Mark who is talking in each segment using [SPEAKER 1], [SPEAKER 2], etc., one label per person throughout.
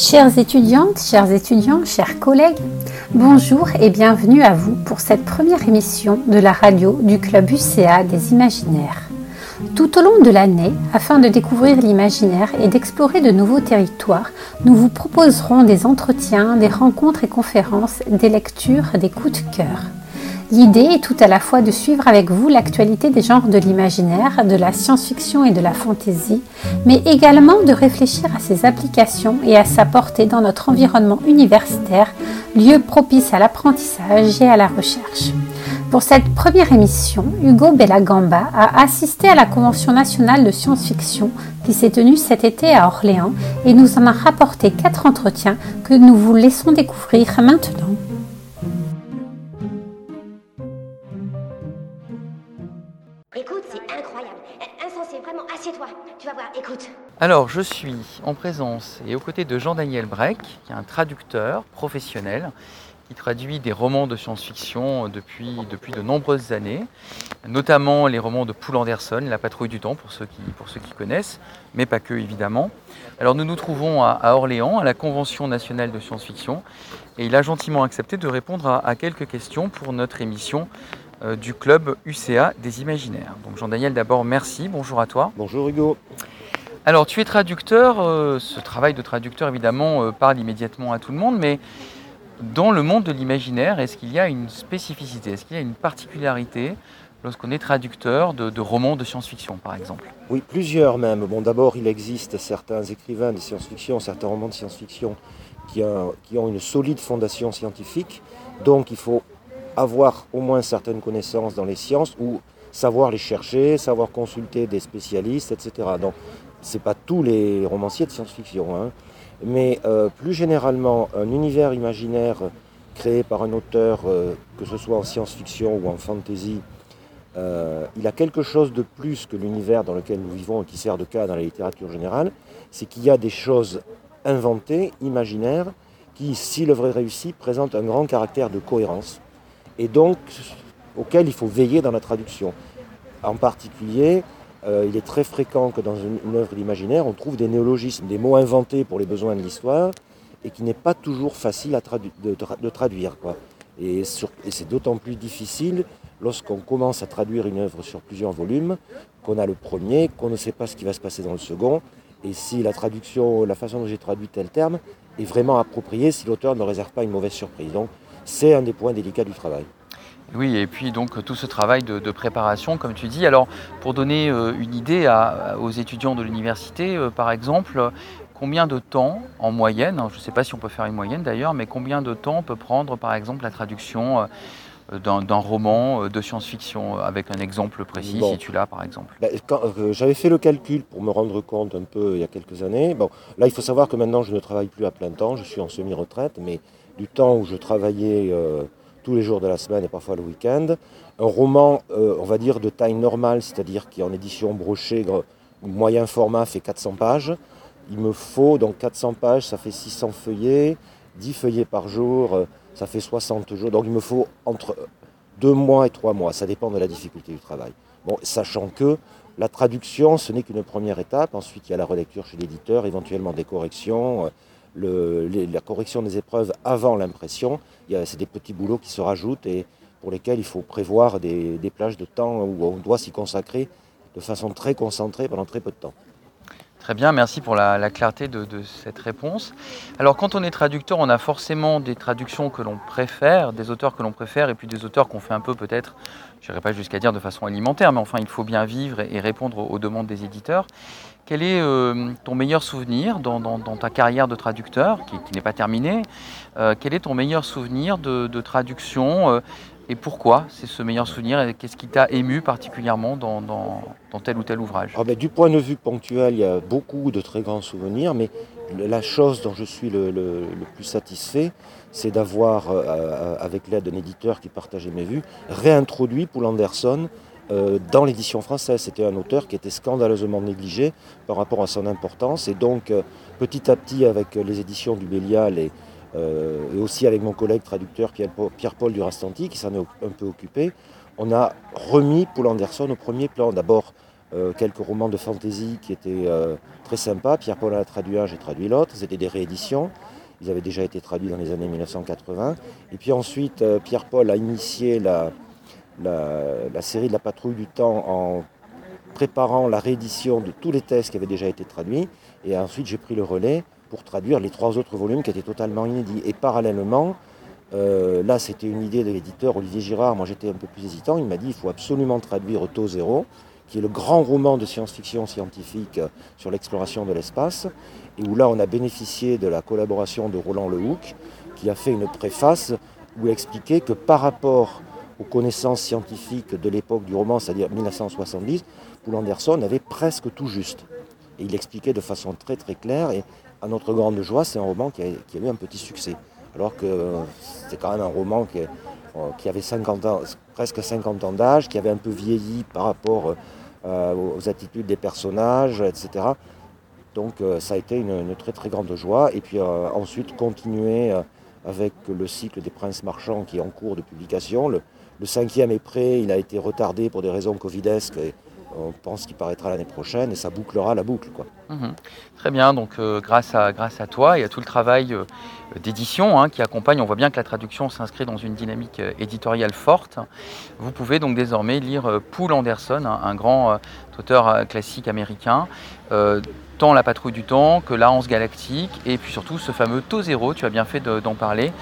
[SPEAKER 1] Chères étudiantes, chers étudiants, chers collègues, bonjour et bienvenue à vous pour cette première émission de la radio du Club UCA des Imaginaires. Tout au long de l'année, afin de découvrir l'imaginaire et d'explorer de nouveaux territoires, nous vous proposerons des entretiens, des rencontres et conférences, des lectures, des coups de cœur. L'idée est tout à la fois de suivre avec vous l'actualité des genres de l'imaginaire, de la science-fiction et de la fantaisie, mais également de réfléchir à ses applications et à sa portée dans notre environnement universitaire, lieu propice à l'apprentissage et à la recherche. Pour cette première émission, Hugo Bellagamba a assisté à la Convention nationale de science-fiction qui s'est tenue cet été à Orléans et nous en a rapporté quatre entretiens que nous vous laissons découvrir maintenant.
[SPEAKER 2] Alors, je suis en présence et aux côtés de Jean-Daniel Breck, qui est un traducteur professionnel qui traduit des romans de science-fiction depuis, depuis de nombreuses années, notamment les romans de Poul Anderson, La patrouille du temps, pour ceux qui, pour ceux qui connaissent, mais pas que évidemment. Alors nous nous trouvons à, Orléans, à la Convention nationale de science-fiction, et il a gentiment accepté de répondre à, à quelques questions pour notre émission euh, du club UCA des Imaginaires. Donc Jean-Daniel, d'abord, merci, bonjour à toi.
[SPEAKER 3] Bonjour Hugo.
[SPEAKER 2] Alors, tu es traducteur. Euh, ce travail de traducteur, évidemment, euh, parle immédiatement à tout le monde, mais dans le monde de l'imaginaire, est-ce qu'il y a une spécificité, est-ce qu'il y a une particularité lorsqu'on est traducteur de, romans de science-fiction, par exemple?
[SPEAKER 3] Oui, plusieurs même. Bon, d'abord, il existe certains écrivains de science-fiction, certains romans de science-fiction qui, qui ont une solide fondation scientifique. Donc, il faut avoir au moins certaines connaissances dans les sciences ou savoir les chercher, savoir consulter des spécialistes, etc. Donc, ce n'est pas tous les romanciers de science-fiction, hein. mais euh, plus généralement, un univers imaginaire créé par un auteur, euh, que ce soit en science-fiction ou en fantasy, euh, il a quelque chose de plus que l'univers dans lequel nous vivons et qui sert de cas dans la littérature générale, c'est qu'il y a des choses inventées, imaginaires, qui, si l'œuvre est réussie, présentent un grand caractère de cohérence, et donc auquel il faut veiller dans la traduction. En particulier, euh, il est très fréquent que dans une, œuvre d'imaginaire, on trouve des néologismes, des mots inventés pour les besoins de l'histoire, et qui n'est pas toujours facile de, traduire. Et, c'est d'autant plus difficile lorsqu'on commence à traduire une œuvre sur plusieurs volumes, qu'on a le premier, qu'on ne sait pas ce qui va se passer dans le second, et si la traduction, la façon dont j'ai traduit tel terme est vraiment appropriée, si l'auteur ne réserve pas une mauvaise surprise. Donc c'est un des points délicats du travail.
[SPEAKER 2] Oui, et puis donc tout ce travail de, préparation, comme tu dis. Alors, pour donner euh, une idée aux étudiants de l'université, euh, par exemple, combien de temps en moyenne, hein, je ne sais pas si on peut faire une moyenne d'ailleurs, mais combien de temps peut prendre par exemple la traduction euh, d'un roman de science-fiction, avec un exemple précis, si tu l'as par exemple?
[SPEAKER 3] Ben, J'avais fait le calcul pour me rendre compte un peu il y a quelques années. Bon, là, il faut savoir que maintenant, je ne travaille plus à plein temps, je suis en semi-retraite, mais du temps où je travaillais tous les jours de la semaine et parfois le week-end. Un roman, euh, on va dire, de taille normale, c'est-à-dire qui est en édition brochée, moyen format, fait 400 pages. Il me faut donc 400 pages, ça fait 600 feuillets, 10 feuillets par jour, euh, ça fait 60 jours. Donc il me faut entre 2 mois et 3 mois, ça dépend de la difficulté du travail. Bon, sachant que la traduction, ce n'est qu'une première étape. Ensuite, il y a la relecture chez l'éditeur, éventuellement des corrections. La correction des épreuves avant l'impression. C'est des petits boulots qui se rajoutent et pour lesquels il faut prévoir des, plages de temps où on doit s'y consacrer de façon très concentrée pendant très peu de temps.
[SPEAKER 2] Très bien, merci pour la, clarté de, cette réponse. Alors quand on est traducteur, on a forcément des traductions que l'on préfère, des auteurs que l'on préfère, et puis des auteurs qu'on fait un peu peut-être, je n'irai pas jusqu'à dire de façon alimentaire, mais enfin il faut bien vivre et répondre aux demandes des éditeurs. Quel est euh, ton meilleur souvenir dans, ta carrière de traducteur, qui, n'est pas terminée euh, Quel est ton meilleur souvenir de, traduction euh, et pourquoi c'est ce meilleur souvenir et qu'est-ce qui t'a ému particulièrement dans, tel ou tel ouvrage?
[SPEAKER 3] Ah ben, Du point de vue ponctuel, il y a beaucoup de très grands souvenirs, mais la chose dont je suis le, plus satisfait, c'est d'avoir, avec l'aide d'un éditeur qui partageait mes vues, réintroduit Paul Anderson euh, dans l'édition française. C'était un auteur qui était scandaleusement négligé par rapport à son importance. Et donc, euh, petit à petit, avec les éditions du Bélial euh, et, aussi avec mon collègue traducteur Pierre-Paul Durastanti, qui s'en est un peu occupé, on a remis Paul Anderson au premier plan. D'abord quelques romans de fantasy qui étaient très sympas. Pierre-Paul a traduit un, j'ai traduit l'autre. C'était des rééditions. Ils avaient déjà été traduits dans les années 1980. Et puis ensuite, Pierre-Paul a initié la, la, série de la patrouille du temps en préparant la réédition de tous les textes qui avaient déjà été traduits. Et ensuite, j'ai pris le relais pour traduire les trois autres volumes qui étaient totalement inédits. Et parallèlement, là, c'était une idée de l'éditeur Olivier Girard. Moi, j'étais un peu plus hésitant. Il m'a dit il faut absolument traduire Taux Zéro qui est le grand roman de science-fiction scientifique euh, sur l'exploration de l'espace, et où là on a bénéficié de la collaboration de Roland Lehoucq, qui a fait une préface où il expliquait que par rapport aux connaissances scientifiques de l'époque du roman, c'est-à-dire 1970, Poul Anderson avait presque tout juste. Et il expliquait de façon très très claire, et à notre grande joie, c'est un roman qui a, eu un petit succès. Alors que c'était quand même un roman qui, avait 50 ans, presque 50 ans d'âge, qui avait un peu vieilli par rapport euh, aux attitudes des personnages, etc. Donc euh, ça a été une, très très grande joie. Et puis euh, ensuite continuer avec le cycle des princes marchands qui est en cours de publication. Cinquième est prêt, il a été retardé pour des raisons covidesques. On pense qu'il paraîtra l'année prochaine et ça bouclera la boucle.
[SPEAKER 2] Mhm. Très bien, donc grâce, à, grâce à toi et à tout le travail d'édition hein, qui accompagne, on voit bien que la traduction s'inscrit dans une dynamique éditoriale forte. Vous pouvez donc désormais lire Poul Anderson, un, grand auteur classique américain, tant La Patrouille du Temps que La Hanse Galactique, et puis surtout ce fameux Taux Zéro, tu as bien fait d'en parler.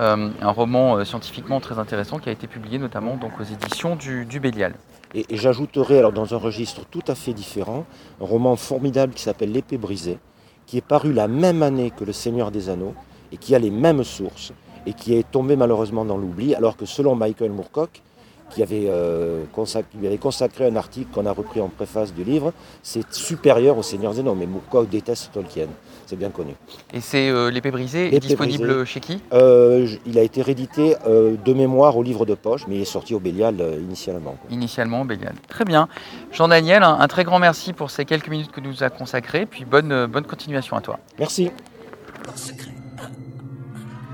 [SPEAKER 2] un roman scientifiquement très intéressant qui a été publié notamment donc aux éditions du, Bélial.
[SPEAKER 3] Et, j'ajouterai alors dans un registre tout à fait différent un roman formidable qui s'appelle L'épée brisée, qui est paru la même année que Le Seigneur des Anneaux, et qui a les mêmes sources et qui est tombé malheureusement dans l'oubli, alors que selon Michael Moorcock, qui avait, euh, consacré, avait consacré un article qu'on a repris en préface du livre, c'est supérieur au Seigneur Zénon. Mais Moorcock déteste Tolkien, c'est bien connu.
[SPEAKER 2] Et c'est euh, L'épée brisée, est disponible chez qui?
[SPEAKER 3] Euh, Il a été réédité de mémoire au livre de poche, mais il est sorti au Bélial initialement.
[SPEAKER 2] Initialement au Bélial. Très bien. Jean-Daniel, un, très grand merci pour ces quelques minutes que tu nous as consacrées, puis bonne, bonne continuation à toi.
[SPEAKER 3] Merci.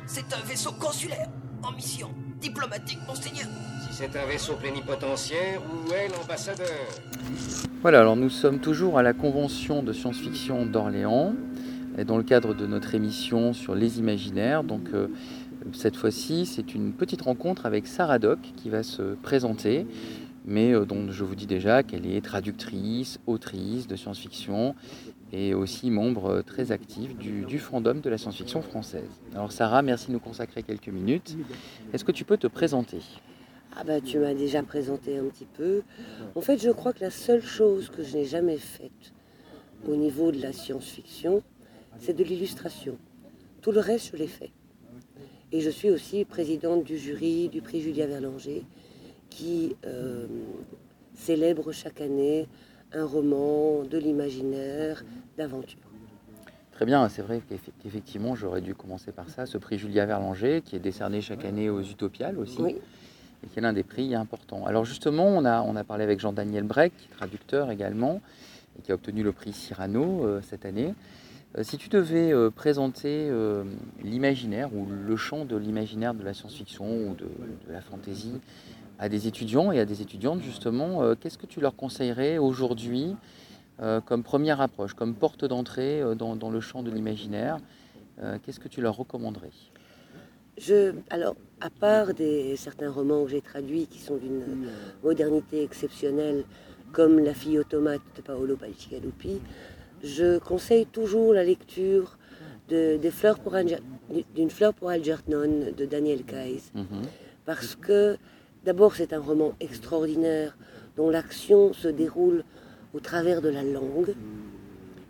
[SPEAKER 4] C'est un vaisseau consulaire, en mission diplomatique, monseigneur.
[SPEAKER 5] C'est un vaisseau plénipotentiaire, où est l'ambassadeur
[SPEAKER 2] Voilà, alors nous sommes toujours à la convention de science-fiction d'Orléans, dans le cadre de notre émission sur les imaginaires. Donc euh, cette fois-ci, c'est une petite rencontre avec Sarah Doc qui va se présenter mais euh, dont je vous dis déjà qu'elle est traductrice, autrice de science-fiction et aussi membre euh, très actif du, fandom de la science-fiction française. Alors Sarah, merci de nous consacrer quelques minutes. Est-ce que tu peux te présenter?
[SPEAKER 6] Ah bah tu m'as déjà présenté un petit peu. En fait, je crois que la seule chose que je n'ai jamais faite au niveau de la science-fiction, c'est de l'illustration. Tout le reste, je l'ai fait. Et je suis aussi présidente du jury du prix Julia Verlanger, qui euh, célèbre chaque année un roman, de l'imaginaire, d'aventure.
[SPEAKER 2] Très bien, c'est vrai qu'effectivement, j'aurais dû commencer par ça, ce prix Julia Verlanger, qui est décerné chaque année aux Utopiales aussi, et qui est l'un des prix importants. Alors justement, on a, on a parlé avec Jean-Daniel Breck, traducteur également, et qui a obtenu le prix Cyrano euh, cette année. Euh, si tu devais euh, présenter l'imaginaire ou le champ de l'imaginaire de la science-fiction ou de, la fantasy à des étudiants et à des étudiantes, justement, qu'est-ce que tu leur conseillerais aujourd'hui comme première approche, comme porte d'entrée euh, dans, le champ de l'imaginaire Qu'est-ce que tu leur recommanderais?
[SPEAKER 6] Je, alors, à part des, certains romans que j'ai traduits qui sont d'une modernité exceptionnelle, comme La fille automate de Paolo Palcigalupi, je conseille toujours la lecture de, des fleurs pour d'une fleur pour Algernon de Daniel Keyes, mhm. parce que D'abord, c'est un roman extraordinaire dont l'action se déroule au travers de la langue.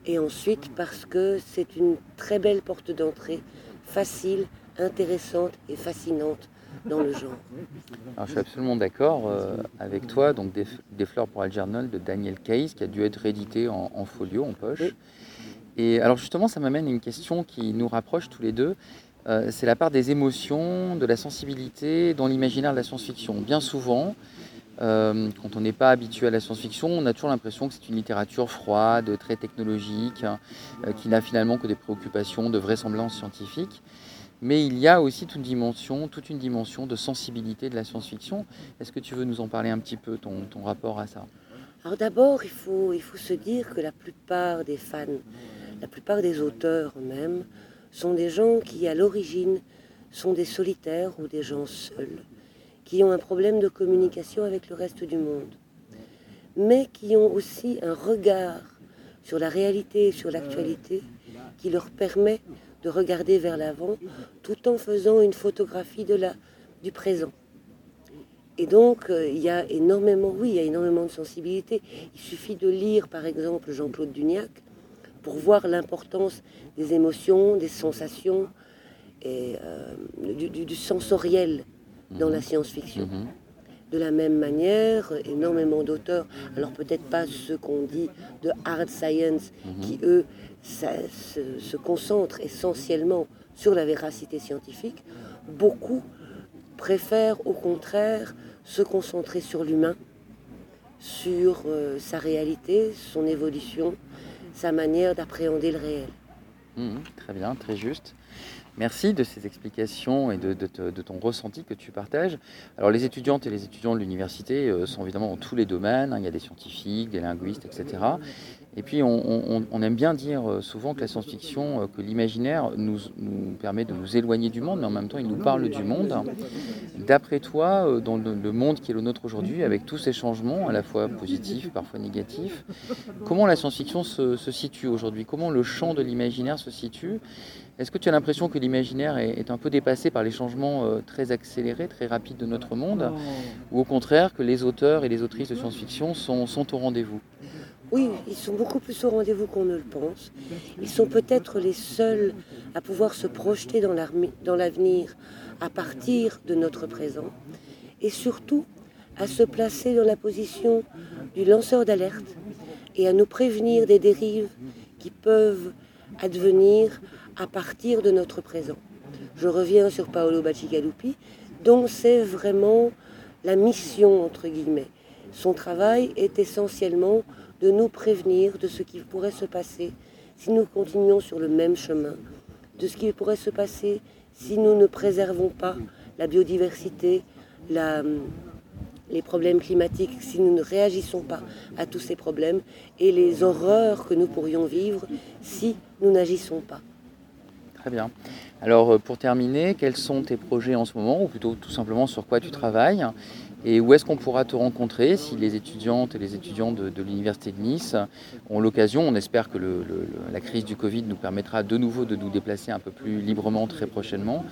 [SPEAKER 6] Et ensuite, parce que c'est une très belle porte d'entrée, facile, intéressante et fascinante dans le genre.
[SPEAKER 2] je suis absolument d'accord euh, avec toi. Donc, des, fleurs pour Algernon de Daniel Case, qui a dû être réédité en, folio, en poche. Et alors, justement, ça m'amène à une question qui nous rapproche tous les deux. Euh, c'est la part des émotions, de la sensibilité dans l'imaginaire de la science-fiction. Bien souvent, euh, quand on n'est pas habitué à la science-fiction, on a toujours l'impression que c'est une littérature froide, très technologique, hein, qui n'a finalement que des préoccupations de vraisemblance scientifique. Mais il y a aussi toute une dimension, de sensibilité de la science-fiction. Est-ce que tu veux nous en parler un petit peu, ton, ton rapport à ça?
[SPEAKER 6] Alors d'abord, il faut, il faut se dire que la plupart des fans, la plupart des auteurs même, sont des gens qui, à l'origine, sont des solitaires ou des gens seuls, qui ont un problème de communication avec le reste du monde, mais qui ont aussi un regard sur la réalité et sur l'actualité qui leur permet de regarder vers l'avant tout en faisant une photographie de la, du présent. Et donc, euh, il y a énormément, oui, il y a énormément de sensibilité. Il suffit de lire, par exemple, Jean-Claude Duniac pour voir l'importance des émotions, des sensations et euh, du, sensoriel dans la mhm. science-fiction. Mhm. De la même manière, énormément d'auteurs, alors peut-être pas ceux qu'on dit de hard science, mhm. qui eux se, se concentrent essentiellement sur la véracité scientifique, beaucoup préfèrent au contraire se concentrer sur l'humain, sur euh, sa réalité, son évolution, sa manière d'appréhender le réel.
[SPEAKER 2] Mmh, très bien, très juste. Merci de ces explications et de, ton ressenti que tu partages. Alors les étudiantes et les étudiants de l'université euh, sont évidemment dans tous les domaines. Hein. Il y a des scientifiques, des linguistes, etc. Et puis on, aime bien dire euh, souvent que la science-fiction, euh, que l'imaginaire nous, permet de nous éloigner du monde, mais en même temps il nous parle du monde. D'après toi, euh, dans le, monde qui est le nôtre aujourd'hui, avec tous ces changements, à la fois positifs, parfois négatifs, comment la science-fiction se, situe aujourd'hui? Comment le champ de l'imaginaire se situe? Est-ce que tu as l'impression que l'imaginaire est, un peu dépassé par les changements très accélérés, très rapides de notre monde? Ou au contraire que les auteurs et les autrices de science-fiction sont au rendez-vous?
[SPEAKER 6] Oui, ils sont beaucoup plus au rendez-vous qu'on ne le pense. Ils sont peut-être les seuls à pouvoir se projeter dans l'avenir à partir de notre présent et surtout à se placer dans la position du lanceur d'alerte et à nous prévenir des dérives qui peuvent advenir à partir de notre présent. Je reviens sur Paolo Bacigalupi, dont c'est vraiment la mission, entre guillemets. Son travail est essentiellement de nous prévenir de ce qui pourrait se passer si nous continuons sur le même chemin, de ce qui pourrait se passer si nous ne préservons pas la biodiversité, les problèmes climatiques, si nous ne réagissons pas à tous ces problèmes et les horreurs que nous pourrions vivre si nous n'agissons pas.
[SPEAKER 2] Très bien. Alors euh, pour terminer, quels sont tes projets en ce moment, ou plutôt tout simplement sur quoi tu travailles? Et où est-ce qu'on pourra te rencontrer si les étudiantes et les étudiants de, l'Université de Nice ont l'occasion On espère que la crise du Covid nous permettra de nouveau de nous déplacer un peu plus librement très prochainement.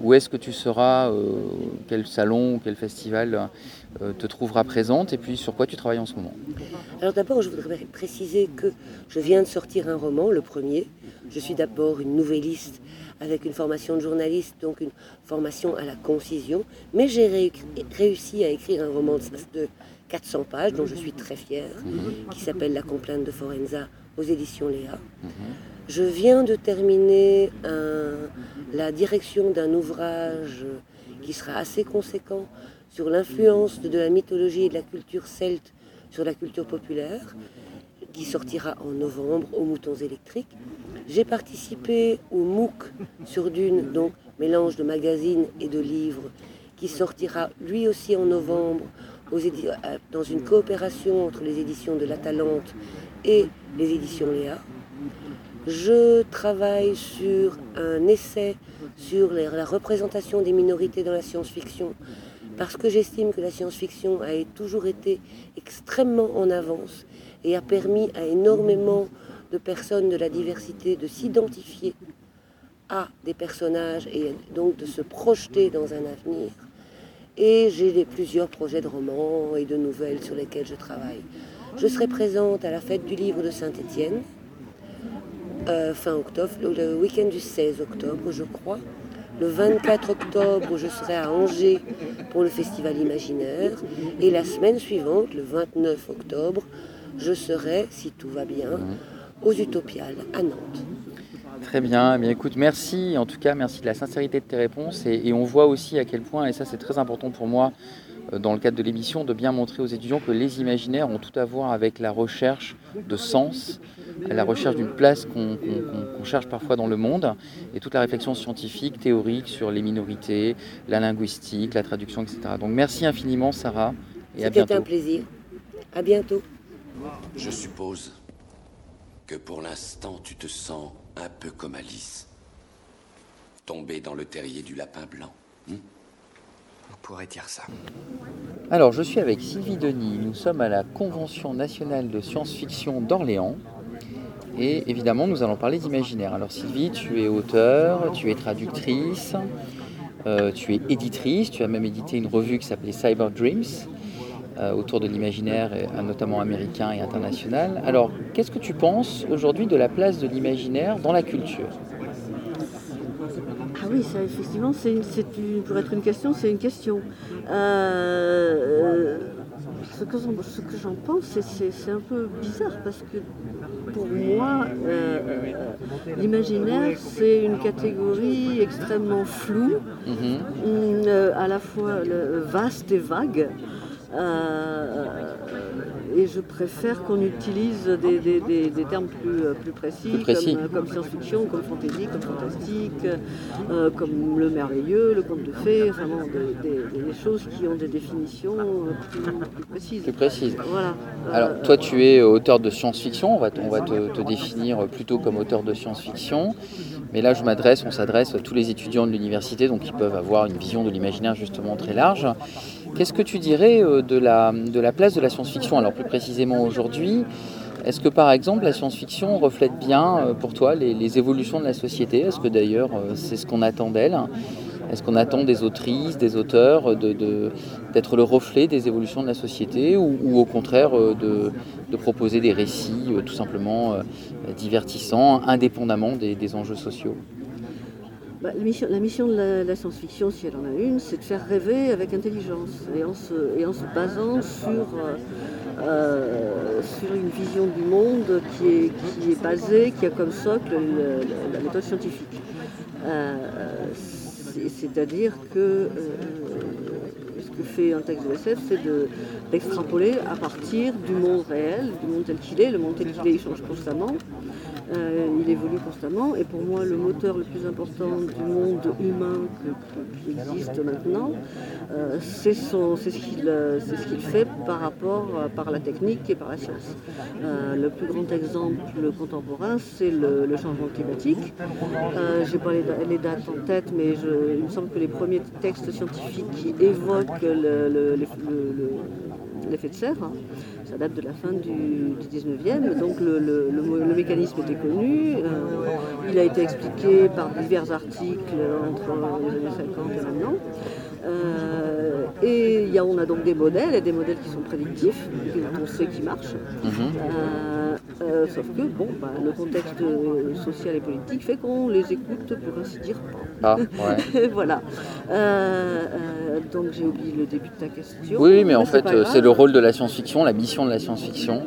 [SPEAKER 2] Où est-ce que tu seras euh, Quel salon quel festival euh, te trouvera présente Et puis sur quoi tu travailles en ce moment?
[SPEAKER 6] Alors d'abord, je voudrais préciser que je viens de sortir un roman, le premier. Je suis d'abord une nouvelliste avec une formation de journaliste, donc une formation à la concision. Mais j'ai réussi à écrire un roman de 400 pages, dont je suis très fière, mhm. qui s'appelle La complainte de Forenza aux éditions Léa. Mhm. Je viens de terminer la direction d'un ouvrage qui sera assez conséquent sur l'influence de la mythologie et de la culture celte sur la culture populaire, qui sortira en novembre aux moutons électriques. J'ai participé au MOOC sur Dune, donc mélange de magazines et de livres, qui sortira lui aussi en novembre euh, dans une coopération entre les éditions de La Talente et les éditions Léa. Je travaille sur un essai sur la représentation des minorités dans la science-fiction parce que j'estime que la science-fiction a toujours été extrêmement en avance et a permis à énormément de personnes de la diversité de s'identifier à des personnages et donc de se projeter dans un avenir. Et j'ai plusieurs projets de romans et de nouvelles sur lesquels je travaille. Je serai présente à la fête du livre de Saint-Étienne, euh, fin octobre, le week-end du 16 octobre, je crois. Le 24 octobre, je serai à Angers pour le Festival Imaginaire. Et la semaine suivante, le 29 octobre, je serai, si tout va bien, aux Utopiales à Nantes.
[SPEAKER 2] Très bien, mais eh écoute, merci en tout cas, merci de la sincérité de tes réponses et, on voit aussi à quel point, et ça c'est très important pour moi euh, dans le cadre de l'émission, de bien montrer aux étudiants que les imaginaires ont tout à voir avec la recherche de sens, la recherche d'une place qu'on cherche parfois dans le monde et toute la réflexion scientifique, théorique sur les minorités, la linguistique, la traduction, etc. Donc merci infiniment Sarah
[SPEAKER 6] et à bientôt. C'était un plaisir. À bientôt.
[SPEAKER 5] Je suppose que pour l'instant, tu te sens un peu comme Alice. Tombée dans le terrier du lapin blanc. hmm?
[SPEAKER 7] On pourrait dire ça.
[SPEAKER 2] Alors, je suis avec Sylvie Denis. Nous sommes à la Convention nationale de science-fiction d'Orléans. Et évidemment, nous allons parler d'imaginaire. Alors, Sylvie, tu es auteur, tu es traductrice, euh, tu es éditrice. Tu as même édité une revue qui s'appelait Cyber Dreams euh, autour de l'imaginaire, euh, notamment américain et international. Alors, qu'est-ce que tu penses aujourd'hui de la place de l'imaginaire dans la culture?
[SPEAKER 8] Ah oui, ça effectivement, c'est pour être une question, c'est une question. Euh, ce que j'en- pense, c'est- un peu bizarre parce que pour moi, euh, l'imaginaire, c'est une catégorie extrêmement floue, euh, à la fois vaste et vague. Euh, et je préfère qu'on utilise des, des- des- des termes plus, euh, plus précis,
[SPEAKER 2] Plus précis.
[SPEAKER 8] Comme, comme science-fiction, comme fantasy, comme fantastique, euh, comme le merveilleux, le conte de fées, enfin bon, des, choses qui ont des définitions euh, plus, plus précises.
[SPEAKER 2] Plus précise.
[SPEAKER 8] Voilà.
[SPEAKER 2] Alors,
[SPEAKER 8] Euh,
[SPEAKER 2] toi, tu es auteur de science-fiction. On va, te, on va te, te définir plutôt comme auteur de science-fiction. Mais là, je m'adresse, on s'adresse à tous les étudiants de l'université, donc ils peuvent avoir une vision de l'imaginaire justement très large. Qu'est-ce que tu dirais euh, de la, de la place de la science-fiction Alors, plus précisément aujourd'hui, est-ce que par exemple la science-fiction reflète bien euh, pour toi les, évolutions de la société? Est-ce que d'ailleurs euh, c'est ce qu'on attend d'elle? Est-ce qu'on attend des autrices, des auteurs d'être le reflet des évolutions de la société ou, au contraire de, proposer des récits tout simplement divertissants, indépendamment des enjeux sociaux?
[SPEAKER 8] Bah, la, mission, de la, science-fiction, si elle en a une, c'est de faire rêver avec intelligence et en se, basant sur, euh, euh, sur une vision du monde qui est, qui est basée, qui a comme socle le- le- la méthode scientifique. Euh, c'est- C'est-à-dire que ce que fait un texte de SF, c'est de- d'extrapoler à partir du monde réel, du monde tel qu'il est. Le monde tel qu'il est, il change constamment. Euh, il évolue constamment et pour moi le moteur le plus important du monde humain qui existe maintenant, euh, c'est son- c'est ce qu'il euh, c'est ce qu'il fait par rapport par la technique et par la science. Le plus grand exemple contemporain, c'est le, changement climatique. J'ai pas les, da- les dates en tête, mais il me semble que les premiers textes scientifiques qui évoquent le- l'effet de serre, hein, ça date de la fin du, du 19e, donc le, le- le mo- le mécanisme était connu, euh, il a été expliqué par divers articles entre les années 50 et maintenant. Euh, et y a, on a donc des modèles, et des modèles qui sont prédictifs, on sait qui marchent.
[SPEAKER 2] Mhm.
[SPEAKER 8] Euh, euh, sauf que bon, bah, le contexte euh, social et politique fait qu'on les écoute, pour ainsi dire,
[SPEAKER 2] Ah, ouais.
[SPEAKER 8] voilà. Euh, donc j'ai oublié le début de ta question.
[SPEAKER 2] Oui, mais en fait, c'est le rôle de la science-fiction, la mission de la science-fiction.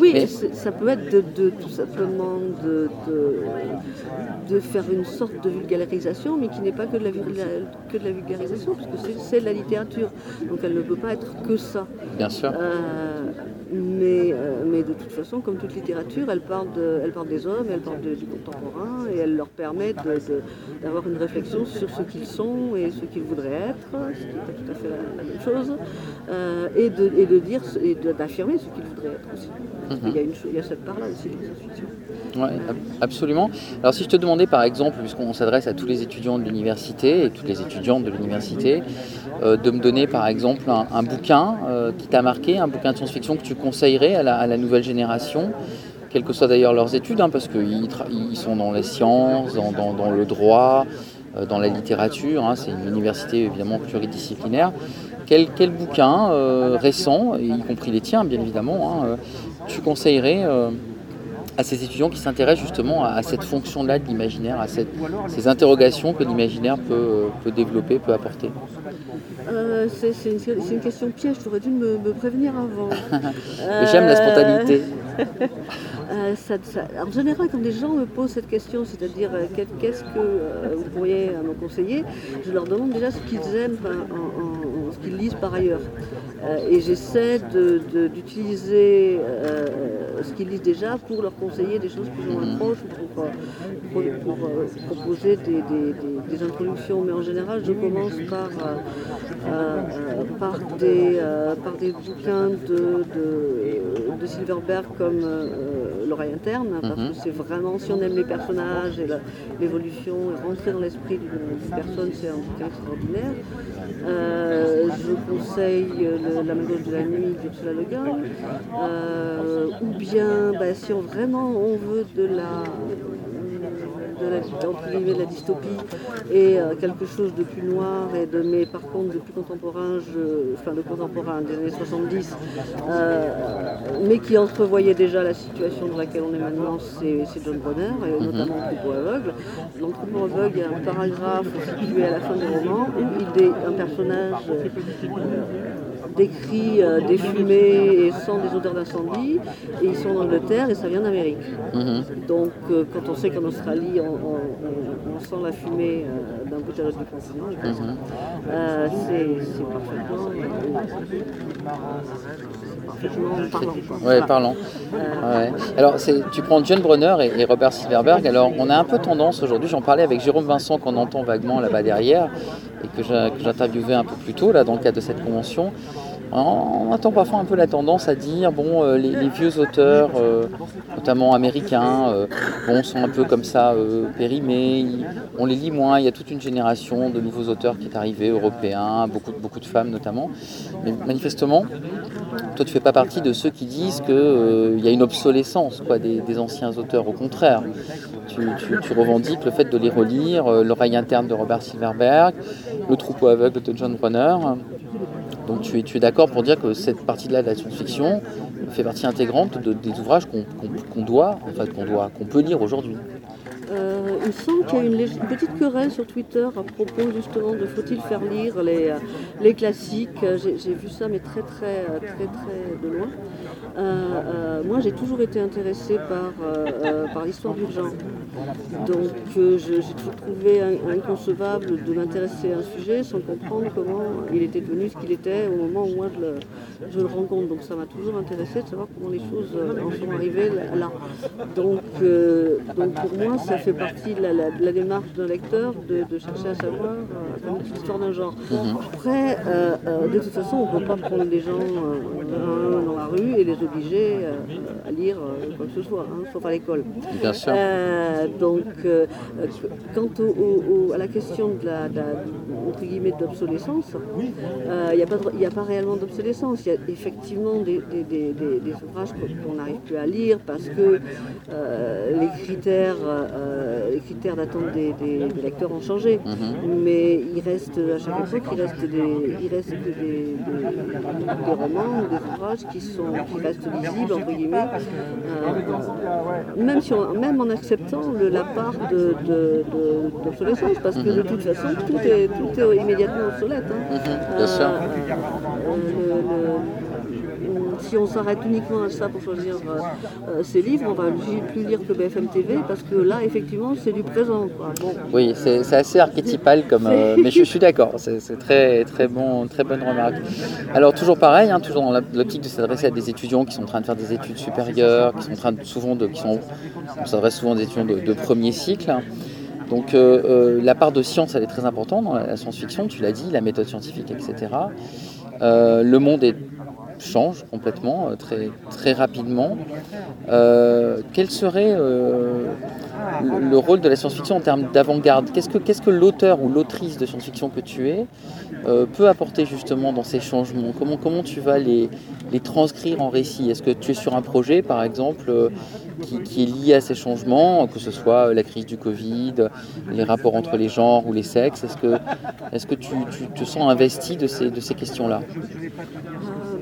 [SPEAKER 8] Oui,
[SPEAKER 2] Mais-
[SPEAKER 8] ça peut être de, de- tout simplement de, de, de faire une sorte de vulgarisation, mais qui n'est pas que de la, que de la vulgarisation, parce que c'est de la littérature. Donc elle ne peut pas être que ça.
[SPEAKER 2] Bien sûr.
[SPEAKER 8] Mais, euh, mais de toute façon, comme toute littérature, elle parle, de- elle parle des hommes, elle parle de- du contemporain, et elle leur permet d'avoir une réflexion sur ce qu'ils sont et ce qu'ils voudraient être, ce qui n'est pas tout à fait la, la même chose, euh, et, de, et de dire et d'affirmer ce qu'ils voudraient être aussi.
[SPEAKER 2] Mhm.
[SPEAKER 8] il, y a une, il y a cette part-là aussi de.
[SPEAKER 2] Ouais, ab- absolument. Alors si je te demandais par exemple, puisqu'on s'adresse à tous les étudiants de l'université et toutes les étudiantes de l'université, euh, de me donner par exemple un, bouquin euh, qui t'a marqué, un bouquin de science-fiction que tu conseillerais à la, nouvelle génération, quelles que soient d'ailleurs leurs études, hein, parce qu'ils sont dans les sciences, dans, le droit, euh, dans la littérature, hein, c'est une université évidemment pluridisciplinaire. Quel, bouquin récent, y compris les tiens bien évidemment, hein, tu conseillerais à ces étudiants qui s'intéressent justement à, cette fonction-là de l'imaginaire, à ces interrogations que l'imaginaire peut développer, peut apporter?
[SPEAKER 8] Euh, c'est c'est une, c'est une question piège, tu aurais dû me, me prévenir avant.
[SPEAKER 2] J'aime la
[SPEAKER 8] Euh,
[SPEAKER 2] spontanéité.
[SPEAKER 8] Euh, en général, quand des gens me posent cette question, c'est-à-dire euh, qu'est- qu'est-ce que euh, vous pourriez me conseiller, je leur demande déjà ce qu'ils aiment, en- en- en- ce qu'ils lisent par ailleurs. Et j'essaie d'utiliser ce qu'ils lisent déjà pour leur conseiller des choses plus ou moins proches, pour, pour, proposer des, introductions. Mais en général, je commence par, par, des, par des bouquins de, de, Silverberg comme l'oreille interne, parce mhm. que c'est vraiment, si on aime les personnages et l'évolution, et rentrer dans l'esprit d'une personne, c'est un bouquin extraordinaire. Euh, je conseille La main de la nuit d'Ursula Le Guin. Euh, ou bien, bah, si on, vraiment on veut de la de la, de la dystopie et euh, quelque chose de plus noir, et de, mais par contre de plus contemporain, enfin de contemporain des années 70, euh, mais qui entrevoyait déjà la situation dans laquelle on est maintenant, c'est John Bronner, et mhm. notamment Troupeau aveugle. Dans Troupeau aveugle, il y a un paragraphe situé à la fin du roman où il est un personnage euh, décrit euh, des fumées et sans des odeurs d'incendie, et ils sont en Angleterre et ça vient d'Amérique. Mhm. Donc euh, quand on sait qu'en Australie on, sent la fumée euh, d'un bout à l'autre du continent, mhm. c'est parfaitement, parlant.
[SPEAKER 2] Oui, parlant. Alors tu prends John Brunner et, Robert Silverberg, alors on a un peu tendance aujourd'hui, j'en parlais avec Jérôme Vincent qu'on entend vaguement là-bas derrière, et que j'interviewais un peu plus tôt là, dans le cadre de cette convention, on attend parfois un peu la tendance à dire bon euh, les, vieux auteurs, euh, notamment américains, euh, sont un peu comme ça périmés, on les lit moins, il y a toute une génération de nouveaux auteurs qui est arrivée, européens, beaucoup, beaucoup de femmes notamment. Mais manifestement, toi tu fais pas partie de ceux qui disent qu'il y a une obsolescence quoi, des, anciens auteurs, au contraire. Tu, tu, revendiques le fait de les relire, L'oreille interne de Robert Silverberg, Le troupeau aveugle de John Brunner. Donc tu es, d'accord pour dire que cette partie-là de la science-fiction fait partie intégrante des ouvrages qu'on doit, en fait, qu'on doit, qu'on peut lire aujourd'hui.
[SPEAKER 8] Euh, il semble qu'il y a une, petite querelle sur Twitter à propos justement de faut-il faire lire les, les classiques. J'ai vu ça mais très très très très de loin. Euh, euh, moi, j'ai toujours été intéressée par, euh, par l'histoire du genre. Donc, j'ai toujours trouvé inconcevable de m'intéresser à un sujet sans comprendre comment il était devenu ce qu'il était au moment où moi je le, rencontre. Donc, ça m'a toujours intéressé de savoir comment les choses en sont arrivées là. Donc, donc pour moi, ça fait partie de la, démarche d'un lecteur de, chercher à savoir l'histoire d'un genre. Mhm. Après, de toute façon, on ne peut pas prendre des gens dans la rue et les obligé euh, à lire euh, quoi que ce soit, hein, sauf à l'école.
[SPEAKER 2] Bien sûr.
[SPEAKER 8] Euh, donc, quant à la question de la, entre guillemets d'obsolescence, il n'y a pas réellement d'obsolescence. Il y a effectivement des, ouvrages qu'on n'arrive plus à lire parce que les critères, les critères d'attente des, lecteurs ont changé. Mhm. Mais il reste à chaque époque, il reste des, il reste des, romans ou des ouvrages qui sont qui restent lisible, entre guillemets, euh, même, si même en acceptant la part d'obsolescence, de, parce que de toute façon, tout est, tout est immédiatement obsolète. Hein.
[SPEAKER 2] Mhm, bien sûr.
[SPEAKER 8] Euh, si on s'arrête uniquement à ça pour choisir euh, ces livres, on va plus lire que BFM TV parce que là, effectivement, c'est du présent.
[SPEAKER 2] Oui, c'est assez archétypal, comme, euh, mais je, suis d'accord, c'est très, très, bon, très bonne remarque. Alors, toujours pareil, hein, toujours dans l'optique de s'adresser à des étudiants qui sont en train de faire des études supérieures, qui sont en train de, souvent de. Qui sont, on s'adresse souvent des étudiants de, premier cycle. Donc euh, la part de science, elle est très importante dans la science-fiction, tu l'as dit, la méthode scientifique, etc. le monde est change complètement, euh, très, rapidement. Euh, quel serait euh, le, rôle de la science-fiction en termes d'avant-garde? Qu'est-ce que, l'auteur ou l'autrice de science-fiction que tu es peut apporter justement dans ces changements? Comment, tu vas les transcrire en récit? Est-ce que tu es sur un projet, par exemple, qui, est lié à ces changements, que ce soit la crise du Covid, les rapports entre les genres ou les sexes Est-ce que, est-ce que tu, te sens investi de ces, de ces questions-là?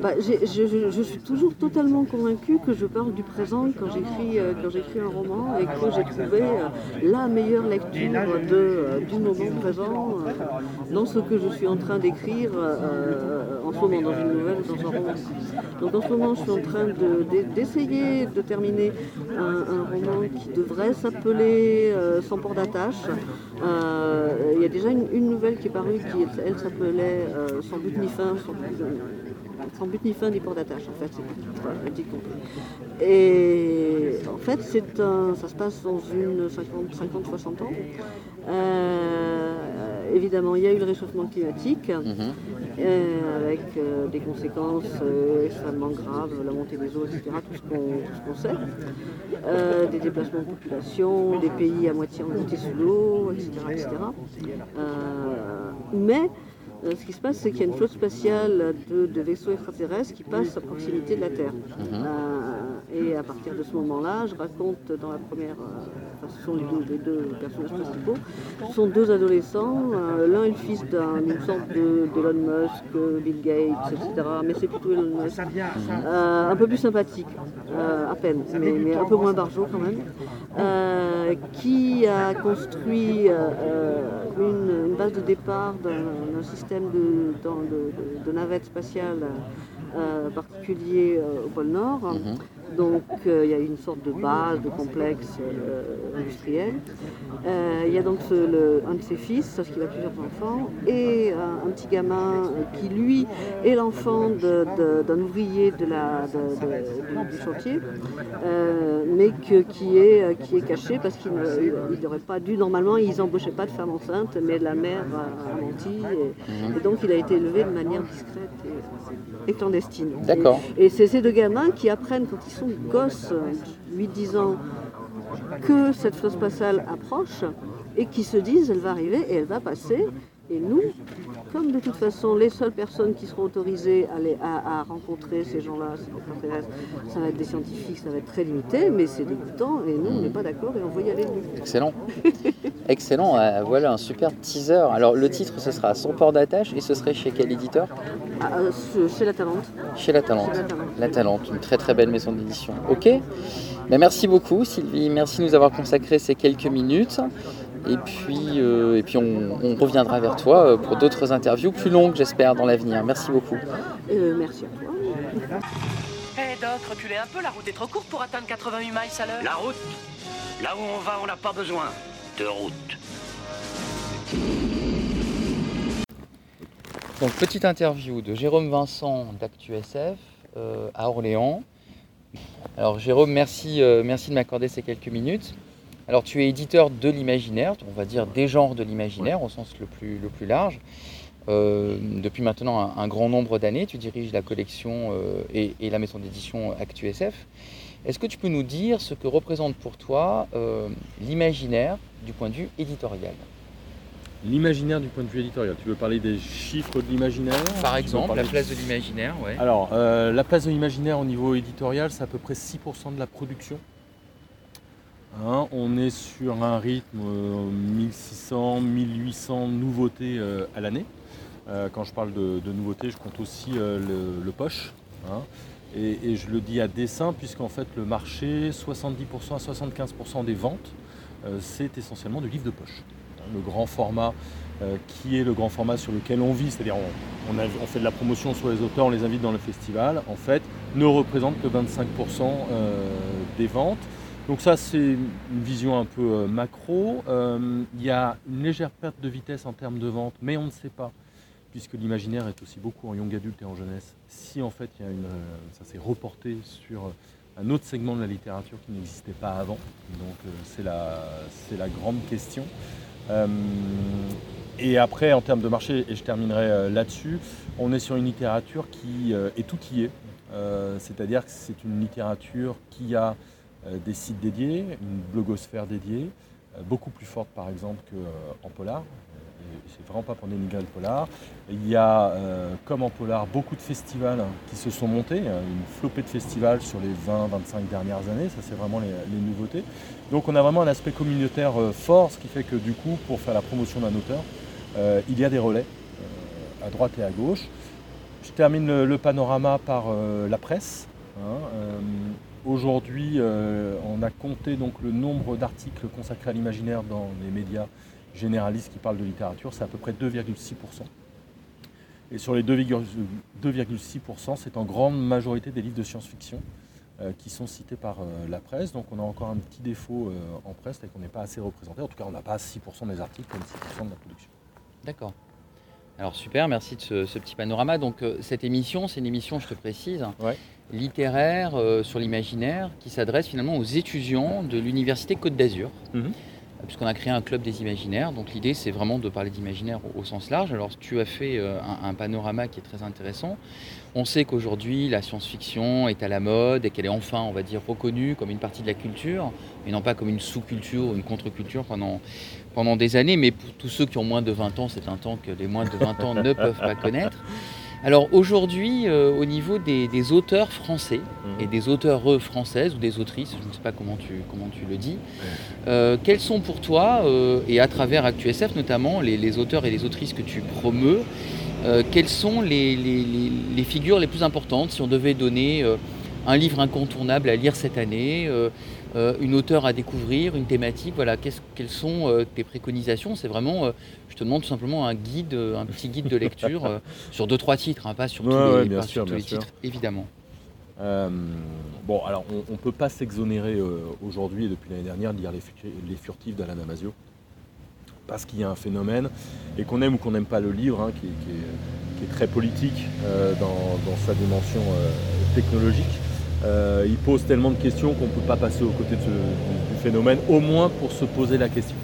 [SPEAKER 8] Bah, je, suis toujours totalement convaincue que je parle du présent quand j'écris euh, quand j'écris un roman et que j'ai trouvé euh, la meilleure lecture euh, du moment présent dans ce que je suis en train d'écrire en ce moment, dans une nouvelle ou dans un roman. Donc en ce moment, je suis en train d'essayer de, terminer un, roman qui devrait s'appeler Sans port d'attache. Il y a déjà une, nouvelle qui est parue qui, elle, s'appelait Sans but ni fin, sans but ni fin du port d'attache, en fait. Et en fait, c'est ça se passe dans une 50-60 ans. Euh, évidemment, il y a eu le réchauffement climatique,
[SPEAKER 2] Mhm.
[SPEAKER 8] euh, avec euh, des conséquences euh, extrêmement graves, la montée des eaux, etc., tout ce qu'on sait. Des déplacements de population, des pays à moitié envoûtés sous l'eau, etc. etc. Mais ce qui se passe, c'est qu'il y a une flotte spatiale de, de vaisseaux extraterrestres qui passe à proximité de la Terre. Euh, et à partir de ce moment-là, je raconte dans la première, euh, enfin, ce sont les deux, les deux personnages principaux, ce sont deux adolescents, euh, l'un est le fils d'un- d'une sorte de- d'Elon Musk, euh, Bill Gates, etc. Mais c'est plutôt Elon Musk. Euh, un peu plus sympathique, euh, à peine, mais, mais un peu moins barjot quand même, euh, qui a construit euh, euh, une, base de départ d'un système de, navette spatiale euh, particulier euh, au pôle Nord. Donc euh, il y a une sorte de base, de complexe euh, industriel. Euh, il y a donc ce- le- un de ses fils, parce qu'il a plusieurs enfants, et un petit gamin qui lui est l'enfant d'un ouvrier de la, de- de- du, du chantier, mais que- qui, est, qui est caché parce qu'il n'aurait pas dû, normalement ils n'embauchaient pas de femme enceinte, mais la mère a, a menti, et, et donc il a été élevé de manière discrète et, et clandestine.
[SPEAKER 2] D'accord.
[SPEAKER 8] Et, et c'est ces deux gamins qui apprennent quand ils sont gosses, 8-10 ans, que cette flotte spatiale approche et qui se disent elle va arriver et elle va passer. Et nous, comme de toute façon les seules personnes qui seront autorisées à, les- à- à rencontrer ces gens-là, ça va être des scientifiques, ça va être très limité, mais c'est dégoûtant et nous on n'est pas d'accord et on veut y aller.
[SPEAKER 2] Excellent. Excellent. euh, voilà un super teaser. Alors le titre, ce sera Son port d'attache et ce serait chez quel éditeur?
[SPEAKER 8] Ah, euh, chez la Talente.
[SPEAKER 2] Chez La Talente.
[SPEAKER 8] La Talente.
[SPEAKER 2] Une très très belle maison d'édition. Ok Ben, Merci beaucoup Sylvie, merci de nous avoir consacré ces quelques minutes. Et puis, euh, et puis on, on reviendra vers toi pour d'autres interviews plus longues, j'espère, dans l'avenir. Merci beaucoup.
[SPEAKER 8] Euh, merci à toi.
[SPEAKER 4] Hé Doc, reculez un peu, la route est trop courte pour atteindre 88 miles à l'heure.
[SPEAKER 9] La route Là où on va, on n'a pas besoin de route.
[SPEAKER 2] Donc petite interview de Jérôme Vincent d'ActuSF euh, à Orléans. Alors Jérôme, merci, euh, merci de m'accorder ces quelques minutes. Alors tu es éditeur de l'imaginaire, on va dire des genres de l'imaginaire au sens le plus, le plus large. Euh, depuis maintenant un, un grand nombre d'années, tu diriges la collection euh, et, et la maison d'édition ActuSF. Est-ce que tu peux nous dire ce que représente pour toi euh, l'imaginaire du point de vue éditorial
[SPEAKER 10] L'imaginaire du point de vue éditorial. Tu veux parler des chiffres de l'imaginaire?
[SPEAKER 2] Par exemple, la place de l'imaginaire, ouais.
[SPEAKER 10] Alors, euh, la place de l'imaginaire au niveau éditorial, c'est à peu près 6% de la production. Hein, on est sur un rythme euh, 1600, 1800 nouveautés euh, à l'année. Euh, quand je parle de, de nouveautés, je compte aussi euh, le, le poche. hein. et, et je le dis à dessein, puisqu'en fait, le marché, 70% à 75% des ventes, euh, c'est essentiellement du livre de poche. Le grand format euh, qui est le grand format sur lequel on vit, c'est-à-dire on, fait de la promotion sur les auteurs, on les invite dans le festival, en fait, ne représente que 25% euh, des ventes. Donc ça, c'est une vision un peu euh, macro. Euh, Il y a une légère perte de vitesse en termes de vente, mais on ne sait pas, puisque l'imaginaire est aussi beaucoup en young adulte et en jeunesse, si en fait il y a une, euh, ça s'est reporté sur euh, un autre segment de la littérature qui n'existait pas avant. Donc euh, c'est la, la grande question. Euh, et après, en termes de marché, et je terminerai euh, là-dessus, on est sur une littérature qui est outillée. Euh, C'est-à-dire que c'est une littérature qui a des sites dédiés, une blogosphère dédiée, beaucoup plus forte par exemple qu'en polar. C'est vraiment pas pour dénigrer le polar. Il y a, euh, comme en polar, beaucoup de festivals qui se sont montés, hein, une flopée de festivals sur les 20-25 dernières années, ça c'est vraiment les, nouveautés. Donc on a vraiment un aspect communautaire euh, fort, ce qui fait que du coup, pour faire la promotion d'un auteur, euh, il y a des relais euh, à droite et à gauche. Je termine le, panorama par euh, la presse. hein. Euh, Aujourd'hui, euh, on a compté donc le nombre d'articles consacrés à l'imaginaire dans les médias généralistes qui parlent de littérature, c'est à peu près 2,6%. Et sur les 2,6%, 2,6%, c'est en grande majorité des livres de science-fiction euh, qui sont cités par euh, la presse. Donc on a encore un petit défaut euh, en presse, c'est qu'on n'est pas assez représenté. En tout cas, on n'a pas 6% des articles comme 6% de la production.
[SPEAKER 2] D'accord. Alors super, merci de ce, ce petit panorama. Donc cette émission, c'est une émission, je te précise,
[SPEAKER 10] Ouais.
[SPEAKER 2] littéraire sur l'imaginaire qui s'adresse finalement aux étudiants de l'Université Côte d'Azur.
[SPEAKER 10] Mhm.
[SPEAKER 2] Euh, Puisqu'on a créé un club des imaginaires, donc l'idée c'est vraiment de parler d'imaginaire au, sens large. Alors tu as fait euh, un, un panorama qui est très intéressant. On sait qu'aujourd'hui la science-fiction est à la mode et qu'elle est enfin, on va dire, reconnue comme une partie de la culture, et non pas comme une sous-culture ou une contre-culture pendant, pendant des années. Mais pour tous ceux qui ont moins de 20 ans, c'est un temps que les moins de 20 ans ne peuvent pas connaître. Alors aujourd'hui, euh, au niveau des, des auteurs français et des auteurs françaises ou des autrices, je ne sais pas comment tu, comment tu le dis, euh, quels sont pour toi, euh, et à travers ActuSF notamment, les, les auteurs et les autrices que tu promeus, euh, quelles sont les, les- les- les figures les plus importantes? Si on devait donner euh, un livre incontournable à lire cette année, euh, une auteure à découvrir, une thématique, voilà, quelles sont euh, tes préconisations? C'est vraiment, euh, je te demande tout simplement un guide, un petit guide de lecture sur deux trois titres, hein, pas sur tous les,
[SPEAKER 10] ouais, bien
[SPEAKER 2] pas
[SPEAKER 10] sûr,
[SPEAKER 2] sur tous
[SPEAKER 10] bien
[SPEAKER 2] les
[SPEAKER 10] sûr.
[SPEAKER 2] titres, évidemment.
[SPEAKER 10] Bon, alors on ne peut pas s'exonérer aujourd'hui et depuis l'année dernière de lire Les, Furtifs d'Alain Damasio. Parce qu'il y a un phénomène, et qu'on aime ou qu'on n'aime pas le livre, hein, qui, qui est, qui est très politique dans, dans sa dimension technologique, euh, il pose tellement de questions qu'on ne peut pas passer aux côtés du, phénomène, au moins pour se poser la question.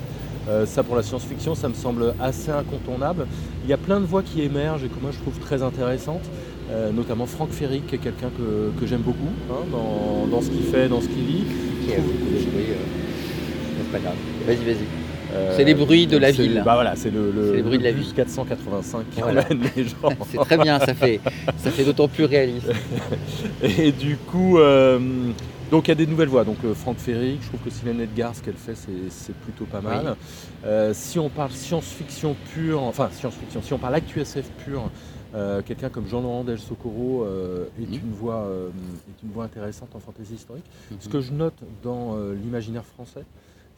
[SPEAKER 10] Euh, ça pour la science-fiction, ça me semble assez incontournable. Il y a plein de voix qui émergent et que moi je trouve très intéressantes, euh, notamment Franck Ferry, qui est quelqu'un que, que j'aime beaucoup hein, dans, dans ce qu'il fait, dans ce qu'il lit.
[SPEAKER 2] Qui a
[SPEAKER 10] Je trouve-
[SPEAKER 2] grave. Vas-y, vas-y.
[SPEAKER 10] Euh,
[SPEAKER 2] C'est les bruits de la ville.
[SPEAKER 10] Bah voilà, c'est le,
[SPEAKER 2] les bruits de la ville.
[SPEAKER 10] 485 qui
[SPEAKER 2] Voilà.
[SPEAKER 10] emmène les gens.
[SPEAKER 2] C'est très bien, ça fait, ça fait d'autant plus réaliste.
[SPEAKER 10] Et du coup, euh, donc il y a des nouvelles voix. Donc euh, Franck Ferry, je trouve que Silène Edgar, ce qu'elle fait, c'est, plutôt pas mal.
[SPEAKER 2] Oui.
[SPEAKER 10] Euh, si on parle science-fiction pure, enfin science-fiction, si on parle actuSF pure, quelqu'un comme Jean-Laurent Del Socorro est, une voix, est une voix intéressante en fantaisie historique.
[SPEAKER 2] Mhm.
[SPEAKER 10] Ce que je note dans l'imaginaire français,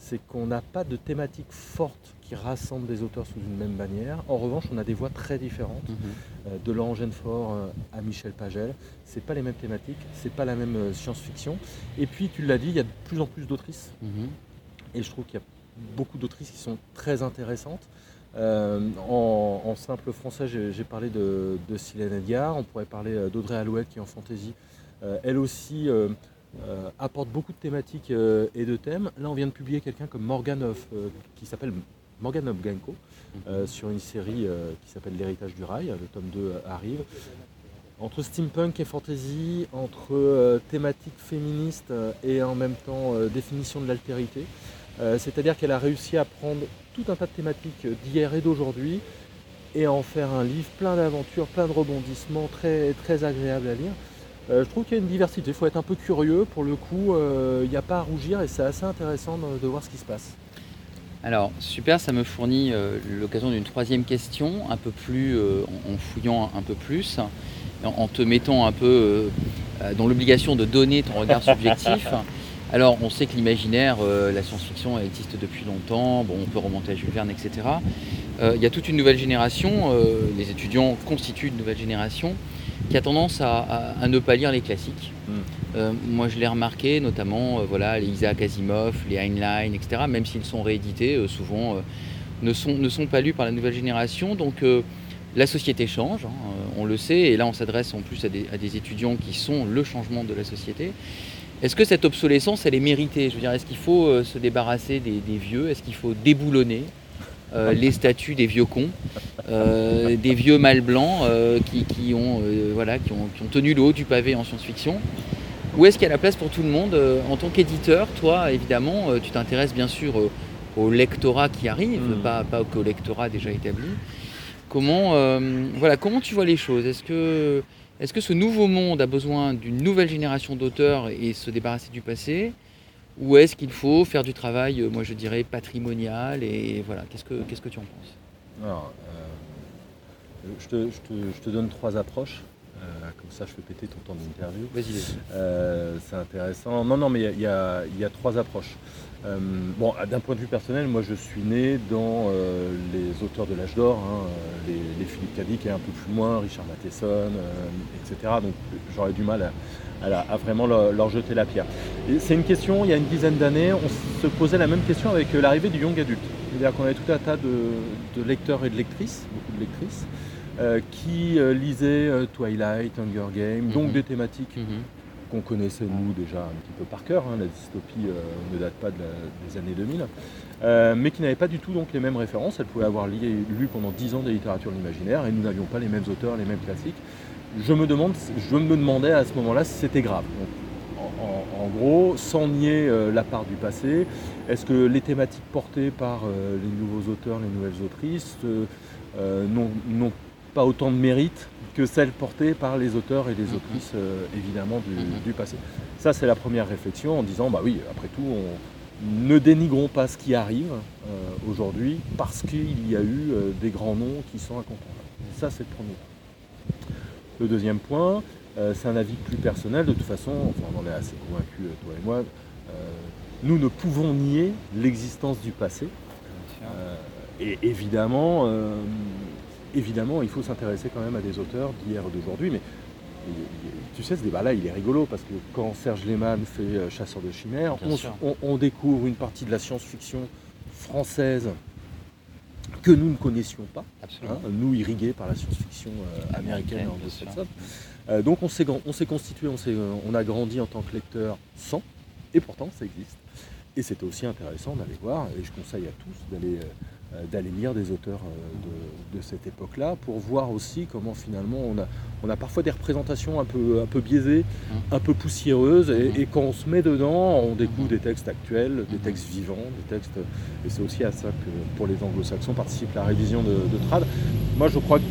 [SPEAKER 10] c'est qu'on n'a pas de thématique forte qui rassemble des auteurs sous une même bannière. En revanche, on a des voix très différentes euh, de Laurent Genefort à Michel Pagel. C'est pas les mêmes thématiques, c'est pas la même euh, science-fiction. Et puis, tu l'as dit, il y a de plus en plus d'autrices.
[SPEAKER 2] Mhm.
[SPEAKER 10] Et je trouve qu'il y a beaucoup d'autrices qui sont très intéressantes. Euh, en, en simple français, j'ai parlé de, de Silène Edgar. On pourrait parler euh, d'Audrey Alouette qui est en fantaisie. Euh, elle aussi euh, euh, apporte beaucoup de thématiques euh, et de thèmes. Là, on vient de publier quelqu'un comme Morgan of, euh, qui s'appelle Morgan of Genko euh, sur une série qui s'appelle L'héritage du rail. Le tome 2 arrive. Entre steampunk et fantasy, entre thématiques féministes et en même temps définition de l'altérité. C'est-à-dire qu'elle a réussi à prendre tout un tas de thématiques d'hier et d'aujourd'hui et à en faire un livre plein d'aventures, plein de rebondissements, très, très agréable à lire. Euh, je trouve qu'il y a une diversité, il faut être un peu curieux. Pour le coup, euh, il n'y a pas à rougir et c'est assez intéressant de, de voir ce qui se passe.
[SPEAKER 2] Alors, super, ça me fournit euh, l'occasion d'une troisième question, un peu plus, euh, en, en fouillant un peu plus, en, en te mettant un peu euh, dans l'obligation de donner ton regard subjectif. Alors, on sait que l'imaginaire, la science-fiction, existe depuis longtemps. Bon, on peut remonter à Jules Verne, etc. Il y a toute une nouvelle génération, les étudiants constituent une nouvelle génération qui a tendance à, à- à ne pas lire les classiques.
[SPEAKER 10] Mm.
[SPEAKER 2] Euh, moi, je l'ai remarqué, notamment euh, voilà, les Isaac Asimov, les Heinlein, etc., même s'ils sont réédités, euh, souvent ne, sont, ne sont pas lus par la nouvelle génération. Donc, la société change, hein, on le sait, et là, on s'adresse en plus à des, à des étudiants qui sont le changement de la société. Est-ce que cette obsolescence, elle est méritée? Je veux dire, est-ce qu'il faut se débarrasser des, des vieux? Est-ce qu'il faut déboulonner? Euh, les statuts des vieux cons, euh, des vieux mâles blancs euh, qui, qui ont, voilà, qui, ont, qui ont tenu le haut du pavé en science-fiction Ou est-ce qu'il y a la place pour tout le monde En tant qu'éditeur, toi, évidemment, tu t'intéresses bien sûr au lectorat qui arrive,
[SPEAKER 10] Mm.
[SPEAKER 2] pas, pas qu'au lectorat déjà établi. Comment, voilà, comment tu vois les choses? Est-ce que, est que ce nouveau monde a besoin d'une nouvelle génération d'auteurs et se débarrasser du passé? Ou est-ce qu'il faut faire du travail, euh, moi je dirais, patrimonial Et voilà, qu'est-ce que, qu'est-ce que tu en penses?
[SPEAKER 10] Alors, euh, je, te, je te- je te donne trois approches. comme ça, je fais péter ton temps d'interview.
[SPEAKER 2] Vas-y, vas-y.
[SPEAKER 10] c'est intéressant. Non, non, mais il y, a trois approches. Bon, d'un point de vue personnel, moi je suis né dans les auteurs de l'âge d'or, hein, les, Philippe Cadic et un peu plus loin, Richard Matheson, etc. Donc j'aurais du mal à, vraiment leur, jeter la pierre. C'est une question, il y a une dizaine d'années, on se posait la même question avec l'arrivée du young adulte. C'est-à-dire qu'on avait tout un tas de, lecteurs et de lectrices, beaucoup de lectrices, euh, qui euh, lisaient euh, Twilight, Hunger Games, donc mhm. des thématiques mhm. Qu'on connaissait nous déjà un petit peu par cœur. Hein. la dystopie ne date pas des années 2000, mais qui n'avaient pas du tout donc les mêmes références. Elles pouvaient avoir lu pendant 10 ans des littératures de l'imaginaire et nous n'avions pas les mêmes auteurs, les mêmes classiques. Je me, demande, je me demandais à ce moment-là si c'était grave en, gros, sans nier euh, la part du passé. Est-ce que les thématiques portées par euh, les nouveaux auteurs, les nouvelles autrices euh, n'ont pas autant de mérite que celles portées par les auteurs et les mm-hmm. autrices, évidemment, mm-hmm. du, passé Ça, c'est la première réflexion en disant, bah oui, après tout, on, ne dénigrons pas ce qui arrive aujourd'hui parce qu'il y a eu des grands noms qui sont incontournables. Ça, c'est le premier point. Le deuxième point, euh, c'est un avis plus personnel. De toute façon, on en est assez convaincus, euh, toi et moi, euh, nous ne pouvons nier l'existence du passé. et évidemment, évidemment, il faut s'intéresser quand même à des auteurs d'hier et d'aujourd'hui. Mais tu sais, ce débat-là, il est rigolo parce que quand Serge Lehmann fait Chasseur de chimères, on, découvre une partie de la science-fiction française que nous ne connaissions pas, hein, nous irrigués par la science-fiction américaine en euh, donc on s'est, constitué, on, a grandi en tant que lecteur sans, et pourtant ça existe. Et c'était aussi intéressant d'aller voir, et je conseille à tous d'aller, euh, lire des auteurs euh, de, cette époque-là pour voir aussi comment finalement on a, parfois des représentations un peu, biaisées, mmh. un peu poussiéreuses, et, quand on se met dedans, on découvre des textes actuels, des mmh. textes vivants, des textes. Et c'est aussi à ça que pour les anglo-saxons participe la révision de, de Trad. Moi je crois que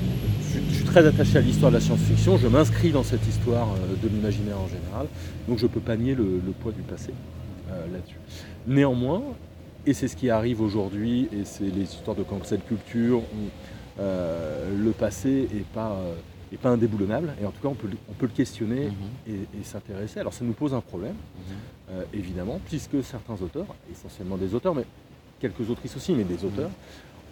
[SPEAKER 10] je, suis très attaché à l'histoire de la science-fiction, je m'inscris dans cette histoire euh, de l'imaginaire en général, donc je ne peux pas nier le, poids du passé euh, là-dessus. Néanmoins, et c'est ce qui arrive aujourd'hui, et c'est les histoires de cancel culture, où euh, le passé n'est pas, pas indéboulonnable, et en tout cas on peut, on peut le questionner mhm. et, s'intéresser. Alors ça nous pose un problème, mhm. évidemment, puisque certains auteurs, essentiellement des auteurs, mais quelques autrices aussi, mais des auteurs,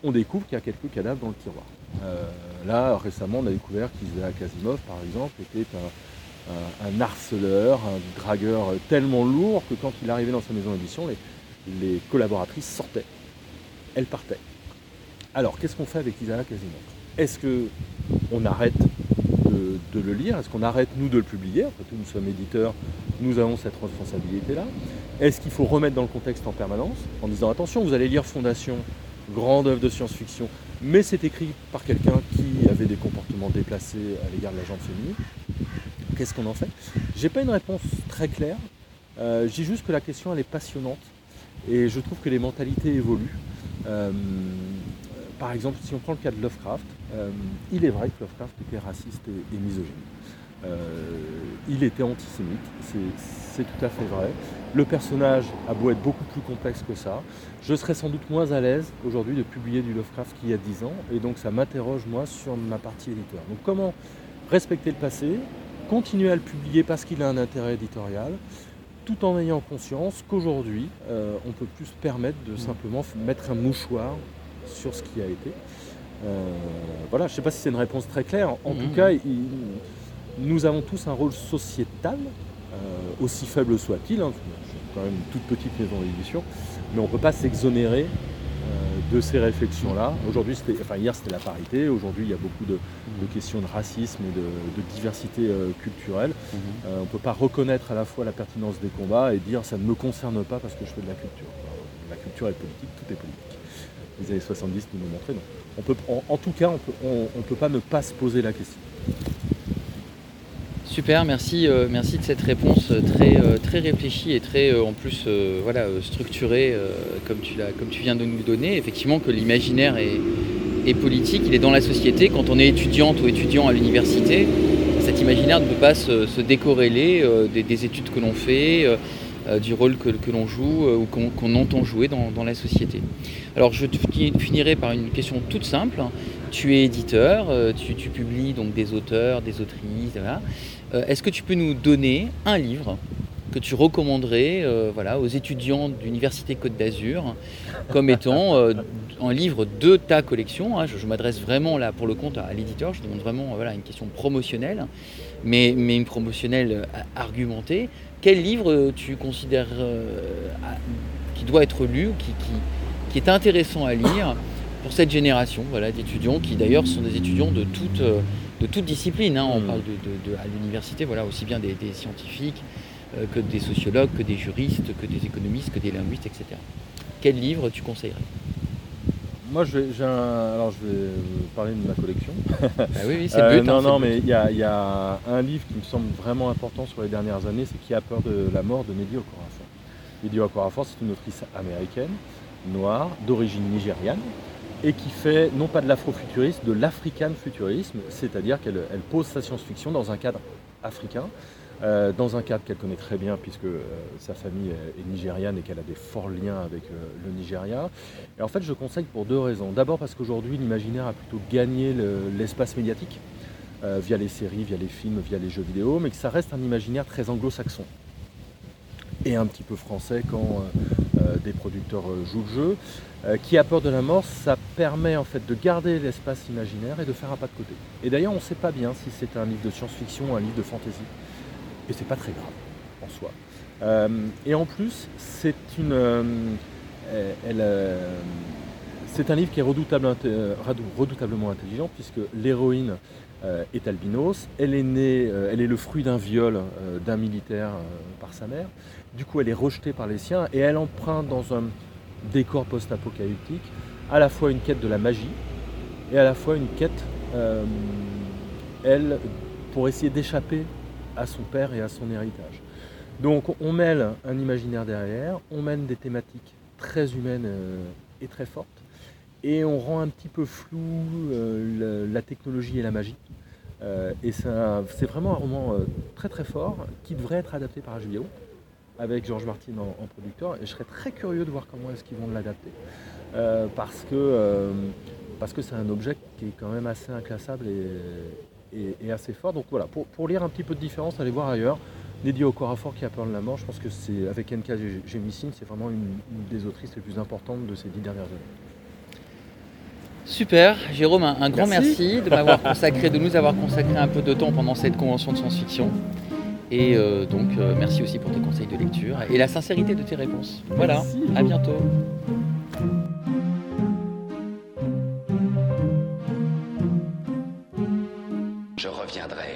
[SPEAKER 10] on découvre qu'il y a quelques cadavres dans le tiroir. Euh, là, récemment, on a découvert qu'Isaac Asimov, par exemple, était un, harceleur, un dragueur tellement lourd que quand il arrivait dans sa maison d'édition, les, collaboratrices sortaient. Elles partaient. Alors, qu'est-ce qu'on fait avec Isaac Asimov Est-ce qu'on arrête de, le lire? Est-ce qu'on arrête, nous, de le publier? Après tout, nous sommes éditeurs, nous avons cette responsabilité-là. Est-ce qu'il faut remettre dans le contexte en permanence en disant attention, vous allez lire Fondation, grande œuvre de science-fiction, mais c'est écrit par quelqu'un qui avait des comportements déplacés à l'égard de la gente féminine? Qu'est-ce qu'on en fait? J'ai pas une réponse très claire. Euh, J'ai juste que la question elle est passionnante et je trouve que les mentalités évoluent. Euh, par exemple, si on prend le cas de Lovecraft, euh, il est vrai que Lovecraft était raciste et, misogyne. il était antisémite, c'est tout à fait vrai. Le personnage a beau être beaucoup plus complexe que ça. Je serais sans doute moins à l'aise aujourd'hui de publier du Lovecraft qu'il y a 10 ans, et donc ça m'interroge moi sur ma partie éditeur. Donc comment respecter le passé, continuer à le publier parce qu'il a un intérêt éditorial, tout en ayant conscience qu'aujourd'hui, euh, on peut plus se permettre de simplement mettre un mouchoir sur ce qui a été. Euh, voilà, je ne sais pas si c'est une réponse très claire. En tout mmh. cas, nous avons tous un rôle sociétal euh, aussi faible soit-il, hein, quand même une toute petite maison d'édition, mais on ne peut pas s'exonérer de ces réflexions-là. Aujourd'hui, enfin hier c'était la parité, aujourd'hui il y a beaucoup de, questions de racisme et de, diversité euh, culturelle. Mhm. on ne peut pas reconnaître à la fois la pertinence des combats et dire ça ne me concerne pas parce que je fais de la culture. La culture est politique, tout est politique. Les années 70 nous l'ont montré. On peut, en, tout cas, on ne peut pas ne pas se poser la question.
[SPEAKER 2] Super, merci, euh, merci de cette réponse très, euh, très réfléchie et très euh, en plus voilà, structurée comme, tu comme tu viens de nous donner. Effectivement que l'imaginaire est, politique, il est dans la société. Quand on est étudiante ou étudiant à l'université, cet imaginaire ne peut pas se, décorréler des, études que l'on fait. Du rôle que, l'on joue ou qu'on entend jouer dans, la société. Alors je finirai par une question toute simple. Tu es éditeur, tu, publies donc des auteurs, des autrices, Est-ce que tu peux nous donner un livre que tu recommanderais euh, voilà, aux étudiants de l'Université Côte d'Azur comme étant euh, un livre de ta collection hein? Je, m'adresse vraiment là pour le compte à, l'éditeur, je demande vraiment voilà, une question promotionnelle, mais, une promotionnelle euh, argumentée. Quel livre tu considères qui doit être lu, qui, qui, qui, est intéressant à lire pour cette génération voilà, d'étudiants qui d'ailleurs sont des étudiants de toute, de toute discipline. Hein. On mmh. parle de, à l'université, voilà, aussi bien des, des scientifiques, euh, que des sociologues, que des juristes, que des économistes, que des linguistes, etc. Quel livre tu conseillerais?
[SPEAKER 10] Moi, je vais, alors je vais parler de ma collection.
[SPEAKER 2] Ah oui, oui c'est le but.
[SPEAKER 10] Euh, non, non, mais il y, a, un livre qui me semble vraiment important sur les dernières années, c'est Qui a peur de la mort de Neddy Okorafor. Neddy Okorafor, c'est une autrice américaine, noire, d'origine nigériane, et qui fait non pas de l'afrofuturisme, de l'african futurisme, c'est-à-dire qu'elle pose sa science-fiction dans un cadre africain, euh, dans un cadre qu'elle connaît très bien puisque euh, sa famille est, nigériane et qu'elle a des forts liens avec euh, le Nigeria. Et en fait, je conseille pour deux raisons. D'abord parce qu'aujourd'hui, l'imaginaire a plutôt gagné l'espace médiatique via les séries, via les films, via les jeux vidéo, mais que ça reste un imaginaire très anglo-saxon et un petit peu français quand des producteurs jouent le jeu. qui a peur de la mort, ça permet en fait de garder l'espace imaginaire et de faire un pas de côté. Et d'ailleurs, on ne sait pas bien si c'est un livre de science-fiction ou un livre de fantasy et c'est pas très grave en soi. Euh, et en plus, c'est une, euh, euh, c'est un livre qui est redoutable, redoutablement intelligent puisque l'héroïne est albinos, elle est née, elle est le fruit d'un viol d'un militaire par sa mère. Du coup, elle est rejetée par les siens et elle emprunte dans un décor post-apocalyptique à la fois une quête de la magie et à la fois une quête, elle, pour essayer d'échapper à son père et à son héritage. Donc on mêle un imaginaire derrière, on mène des thématiques très humaines euh, et très fortes, et on rend un petit peu flou euh, la, technologie et la magie. Euh, et c'est vraiment un roman très très fort qui devrait être adapté par HBO avec George Martin en, producteur. Et je serais très curieux de voir comment est-ce qu'ils vont l'adapter. parce que parce que c'est un objet qui est quand même assez inclassable et, est, assez fort. Donc voilà, pour, lire un petit peu de différence, allez voir ailleurs. Neddy Okorafor qui a peur de la mort, je pense que c'est avec N.K. Jemisin, c'est vraiment une, des autrices les plus importantes de ces dix dernières années.
[SPEAKER 2] Super, Jérôme, un, grand merci, de m'avoir consacré, de nous avoir consacré un peu de temps pendant cette convention de science-fiction. Et euh, donc, euh, merci aussi pour tes conseils de lecture et la sincérité de tes réponses. Voilà, à bientôt.
[SPEAKER 5] Reviendrai.